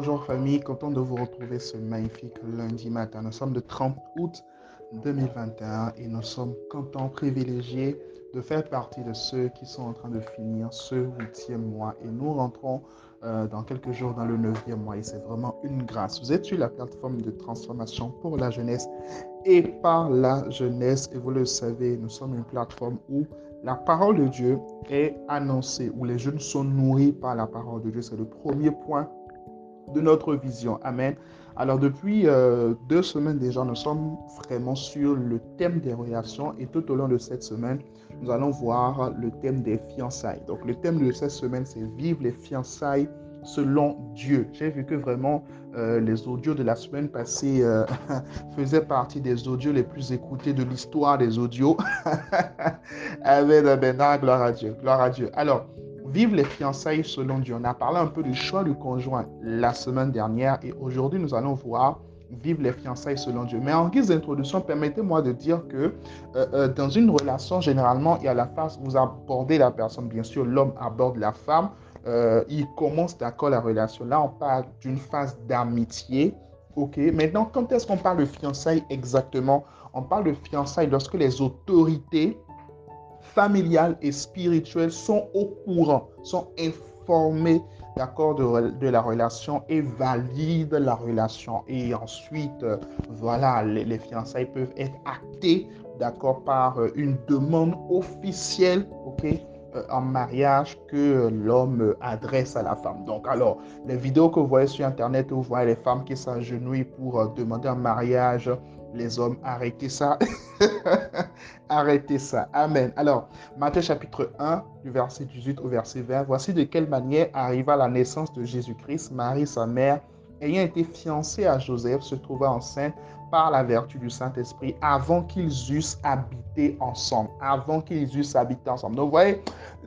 Bonjour famille, content de vous retrouver ce magnifique lundi matin. Nous sommes le 30 août 2021 et nous sommes contents, privilégiés de faire partie de ceux qui sont en train de finir ce huitième mois et nous rentrons euh, dans quelques jours dans le neuvième mois et c'est vraiment une grâce. Vous êtes sur la plateforme de transformation pour la jeunesse et par la jeunesse et vous le savez, nous sommes une plateforme où la parole de Dieu est annoncée, où les jeunes sont nourris par la parole de Dieu. C'est le premier point de notre vision. Amen. Alors depuis euh, deux semaines déjà, nous sommes vraiment sur le thème des relations et tout au long de cette semaine, nous allons voir le thème des fiançailles. Donc le thème de cette semaine, c'est vivre les fiançailles selon Dieu. J'ai vu que vraiment euh, les audios de la semaine passée euh, faisaient partie des audios les plus écoutés de l'histoire des audios. Amen, amen, gloire à Dieu, gloire à Dieu. Alors, Vive les fiançailles selon Dieu. On a parlé un peu du choix du conjoint la semaine dernière et aujourd'hui nous allons voir vivre les fiançailles selon Dieu. Mais en guise d'introduction, permettez-moi de dire que euh, euh, dans une relation, généralement, il y a la phase où vous abordez la personne. Bien sûr, l'homme aborde la femme. Euh, il commence d'accord la relation. Là, on parle d'une phase d'amitié. OK? Maintenant, quand est-ce qu'on parle de fiançailles exactement? On parle de fiançailles lorsque les autorités familiales et spirituelles sont au courant, sont informées d'accord de, la relation et valident la relation. Et ensuite, euh, voilà, les, les, fiançailles peuvent être actées, d'accord, par euh, une demande officielle, ok, en mariage que l'homme adresse à la femme. Donc, alors, les vidéos que vous voyez sur Internet où vous voyez les femmes qui s'agenouillent pour demander un mariage les hommes, arrêtez ça. arrêtez ça. Amen. Alors, Matthieu chapitre 1, du verset 18 au verset 20. Voici de quelle manière arriva la naissance de Jésus-Christ. Marie, sa mère, ayant été fiancée à Joseph, se trouva enceinte par la vertu du Saint-Esprit avant qu'ils eussent habité ensemble. Avant qu'ils eussent habité ensemble. Donc, vous voyez,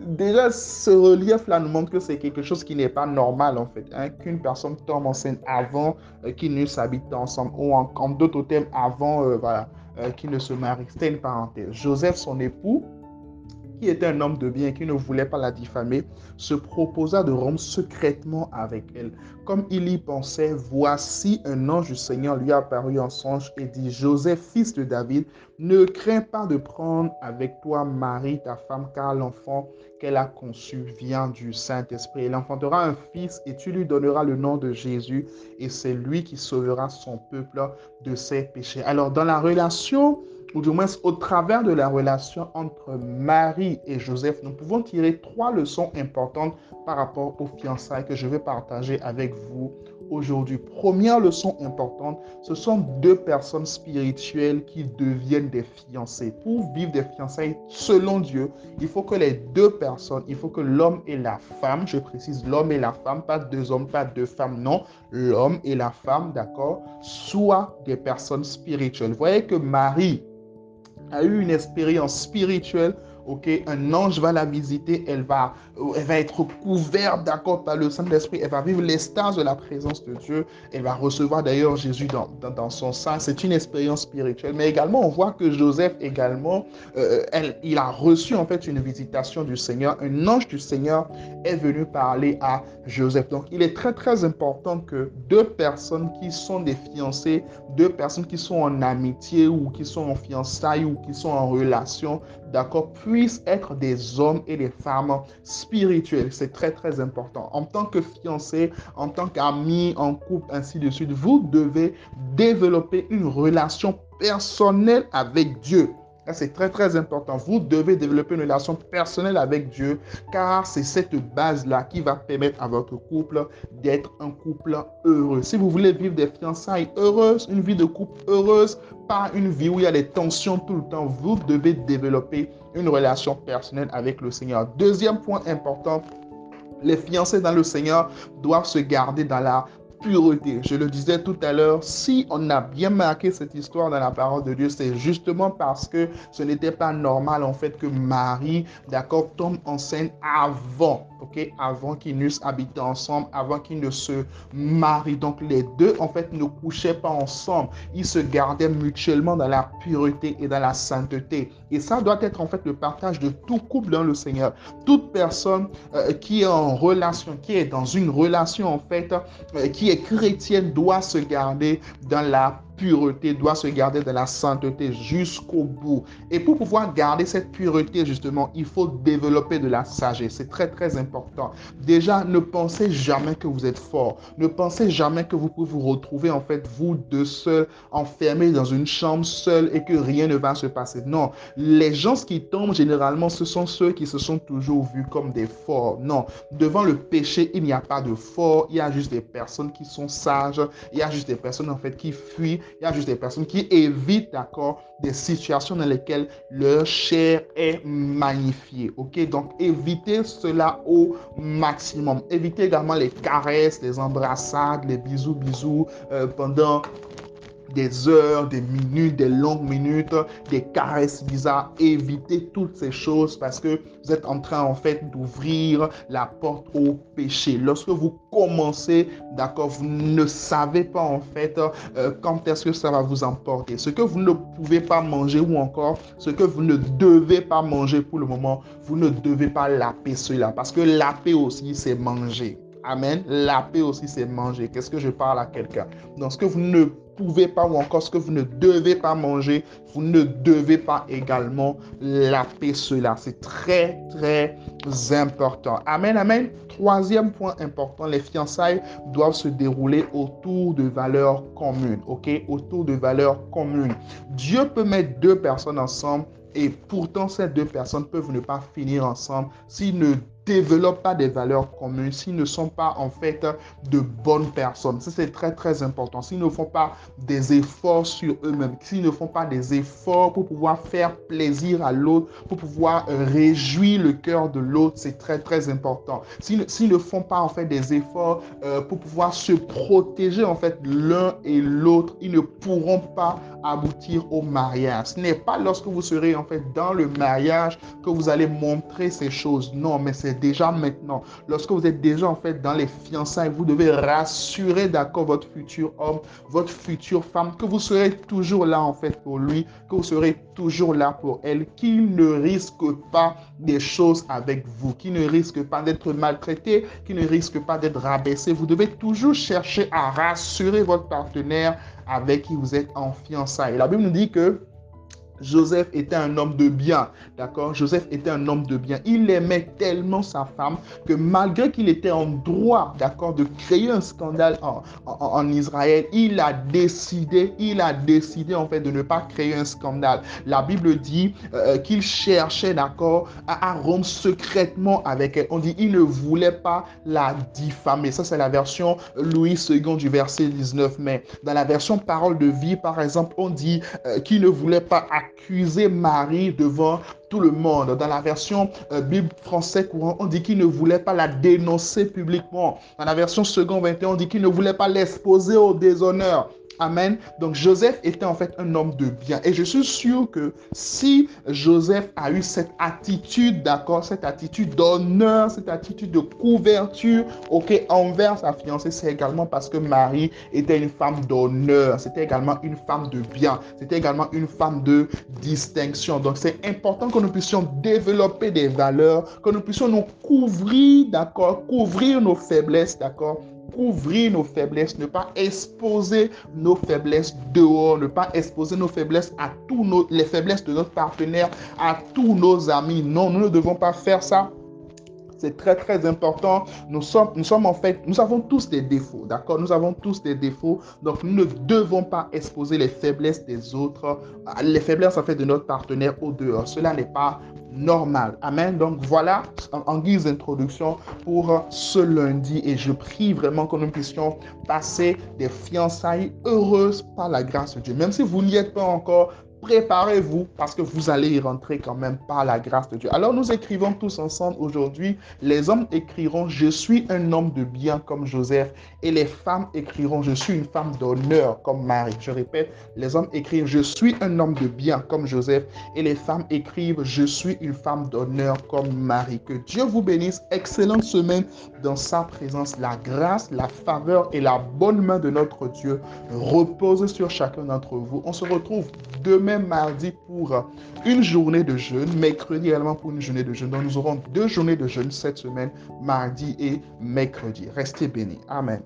déjà, ce relief-là nous montre que c'est quelque chose qui n'est pas normal, en fait. Hein, Qu'une personne tombe enceinte avant euh, qu'ils n'eussent habité ensemble. Ou en, d'autres termes, avant euh, voilà, euh, qu'ils ne se marient. C'était une parenthèse. Joseph, son époux, qui était un homme de bien, qui ne voulait pas la diffamer, se proposa de rompre secrètement avec elle. Comme il y pensait, voici un ange du Seigneur lui apparut en songe et dit, Joseph, fils de David, ne crains pas de prendre avec toi Marie, ta femme, car l'enfant qu'elle a conçu vient du Saint-Esprit. Elle enfantera un fils et tu lui donneras le nom de Jésus et c'est lui qui sauvera son peuple de ses péchés. Alors dans la relation ou du moins au travers de la relation entre Marie et Joseph, nous pouvons tirer trois leçons importantes par rapport aux fiançailles que je vais partager avec vous aujourd'hui. Première leçon importante, ce sont deux personnes spirituelles qui deviennent des fiancés. Pour vivre des fiançailles selon Dieu, il faut que les deux personnes, il faut que l'homme et la femme, je précise l'homme et la femme, pas deux hommes, pas deux femmes, non, l'homme et la femme, d'accord, soient des personnes spirituelles. Vous voyez que Marie, a eu une expérience spirituelle ok, un ange va la visiter, elle va, euh, elle va être couverte, d'accord, par le Saint-Esprit, elle va vivre l'extase de la présence de Dieu, elle va recevoir d'ailleurs Jésus dans, son sein, c'est une expérience spirituelle, mais également on voit que Joseph également, euh, elle, il a reçu en fait une visitation du Seigneur, un ange du Seigneur est venu parler à Joseph. Donc il est très très important que deux personnes qui sont des fiancés, deux personnes qui sont en amitié ou qui sont en fiançailles ou qui sont en relation, d'accord, puissent être des hommes et des femmes spirituels. C'est très, très important. En tant que fiancé, en tant qu'ami, en couple, ainsi de suite, vous devez développer une relation personnelle avec Dieu. C'est très très important. Vous devez développer une relation personnelle avec Dieu car c'est cette base-là qui va permettre à votre couple d'être un couple heureux. Si vous voulez vivre des fiançailles heureuses, une vie de couple heureuse, pas une vie où il y a des tensions tout le temps, vous devez développer une relation personnelle avec le Seigneur. Deuxième point important, les fiancés dans le Seigneur doivent se garder dans la pureté. Je le disais tout à l'heure, si on a bien marqué cette histoire dans la parole de Dieu, c'est justement parce que ce n'était pas normal en fait que Marie, d'accord, tombe enceinte avant, ok, avant qu'ils n'eussent habité ensemble, avant qu'ils ne se marient. Donc les deux en fait ne couchaient pas ensemble, ils se gardaient mutuellement dans la pureté et dans la sainteté. Et ça doit être en fait le partage de tout couple dans le Seigneur. Toute personne euh, qui est en relation, qui est dans une relation en fait, euh, qui est est chrétienne doit se garder dans la pureté, doit se garder dans la sainteté jusqu'au bout. Et pour pouvoir garder cette pureté, justement, il faut développer de la sagesse. C'est très, très important. Déjà, ne pensez jamais que vous êtes fort. Ne pensez jamais que vous pouvez vous retrouver, en fait, vous deux seuls, enfermés dans une chambre seule et que rien ne va se passer. Non, les gens qui tombent, généralement, ce sont ceux qui se sont toujours vus comme des forts. Non, devant le péché, il n'y a pas de fort. Il y a juste des personnes qui sont sages. Il y a juste des personnes, en fait, qui fuient il y a juste des personnes qui évitent, d'accord, des situations dans lesquelles leur chair est magnifiée. Ok, donc évitez cela au maximum. Évitez également les caresses, les embrassades, les bisous, bisous euh, pendant des heures, des minutes, des longues minutes, des caresses bizarres. Évitez toutes ces choses parce que vous êtes en train en fait d'ouvrir la porte au péché. Lorsque vous commencez, d'accord, vous ne savez pas en fait euh, quand est-ce que ça va vous emporter. Ce que vous ne pouvez pas manger ou encore ce que vous ne devez pas manger pour le moment, vous ne devez pas laper cela parce que laper aussi c'est manger. Amen. La paix aussi, c'est manger. Qu'est-ce que je parle à quelqu'un? Donc, ce que vous ne pouvez pas ou encore ce que vous ne devez pas manger, vous ne devez pas également laper cela. C'est très, très important. Amen, amen. Troisième point important, les fiançailles doivent se dérouler autour de valeurs communes, ok? Autour de valeurs communes. Dieu peut mettre deux personnes ensemble et pourtant ces deux personnes peuvent ne pas finir ensemble s'ils ne développent pas des valeurs communes, s'ils ne sont pas en fait de bonnes personnes. Ça, c'est très, très important. S'ils ne font pas des efforts sur eux-mêmes, s'ils ne font pas des efforts pour pouvoir faire plaisir à l'autre, pour pouvoir euh, réjouir le cœur de l'autre, c'est très, très important. S'ils ne font pas en fait des efforts euh, pour pouvoir se protéger en fait l'un et l'autre, ils ne pourront pas aboutir au mariage. Ce n'est pas lorsque vous serez en fait dans le mariage que vous allez montrer ces choses. Non, mais c'est déjà maintenant. Lorsque vous êtes déjà en fait dans les fiançailles, vous devez rassurer d'accord votre futur homme, votre future femme, que vous serez toujours là en fait pour lui, que vous serez toujours là pour elle, qu'il ne risque pas des choses avec vous, qu'il ne risque pas d'être maltraité, qu'il ne risque pas d'être rabaissé. Vous devez toujours chercher à rassurer votre partenaire avec qui vous êtes en fiançailles. La Bible nous dit que Joseph était un homme de bien, d'accord? Joseph était un homme de bien. Il aimait tellement sa femme que malgré qu'il était en droit, d'accord, de créer un scandale en, Israël, il a décidé, il a décidé en fait de ne pas créer un scandale. La Bible dit euh, qu'il cherchait, d'accord, à, rompre secrètement avec elle. On dit il ne voulait pas la diffamer. Ça, c'est la version Louis II du verset 19. Mais dans la version Parole de vie, par exemple, on dit euh, qu'il ne voulait pas accuser Marie devant tout le monde. Dans la version euh, Bible français courant, on dit qu'il ne voulait pas la dénoncer publiquement. Dans la version second 21, on dit qu'il ne voulait pas l'exposer au déshonneur. Amen. Donc Joseph était en fait un homme de bien. Et je suis sûr que si Joseph a eu cette attitude, d'accord, cette attitude d'honneur, cette attitude de couverture, ok, envers sa fiancée, c'est également parce que Marie était une femme d'honneur. C'était également une femme de bien. C'était également une femme de distinction. Donc c'est important que nous puissions développer des valeurs, que nous puissions nous couvrir, d'accord, couvrir nos faiblesses, d'accord couvrir nos faiblesses, ne pas exposer nos faiblesses dehors, ne pas exposer nos faiblesses à tous les faiblesses de notre partenaire, à tous nos amis. Non, nous ne devons pas faire ça. C'est très très important. Nous sommes, nous sommes en fait, nous avons tous des défauts, d'accord? Nous avons tous des défauts. Donc nous ne devons pas exposer les faiblesses des autres, les faiblesses en fait de notre partenaire au dehors. Cela n'est pas normal. Amen? Donc voilà, en, guise d'introduction pour ce lundi, et je prie vraiment que nous puissions passer des fiançailles heureuses par la grâce de Dieu. Même si vous n'y êtes pas encore, préparez-vous parce que vous allez y rentrer quand même par la grâce de Dieu. Alors nous écrivons tous ensemble aujourd'hui, les hommes écriront, je suis un homme de bien comme Joseph, et les femmes écriront, je suis une femme d'honneur comme Marie. Je répète, les hommes écrivent, je suis un homme de bien comme Joseph, et les femmes écrivent, je suis une femme d'honneur comme Marie. Que Dieu vous bénisse, excellente semaine dans sa présence. La grâce, la faveur et la bonne main de notre Dieu reposent sur chacun d'entre vous. On se retrouve demain mardi pour une journée de jeûne, mercredi également pour une journée de jeûne. Donc nous aurons deux journées de jeûne cette semaine, mardi et mercredi. Restez bénis. Amen.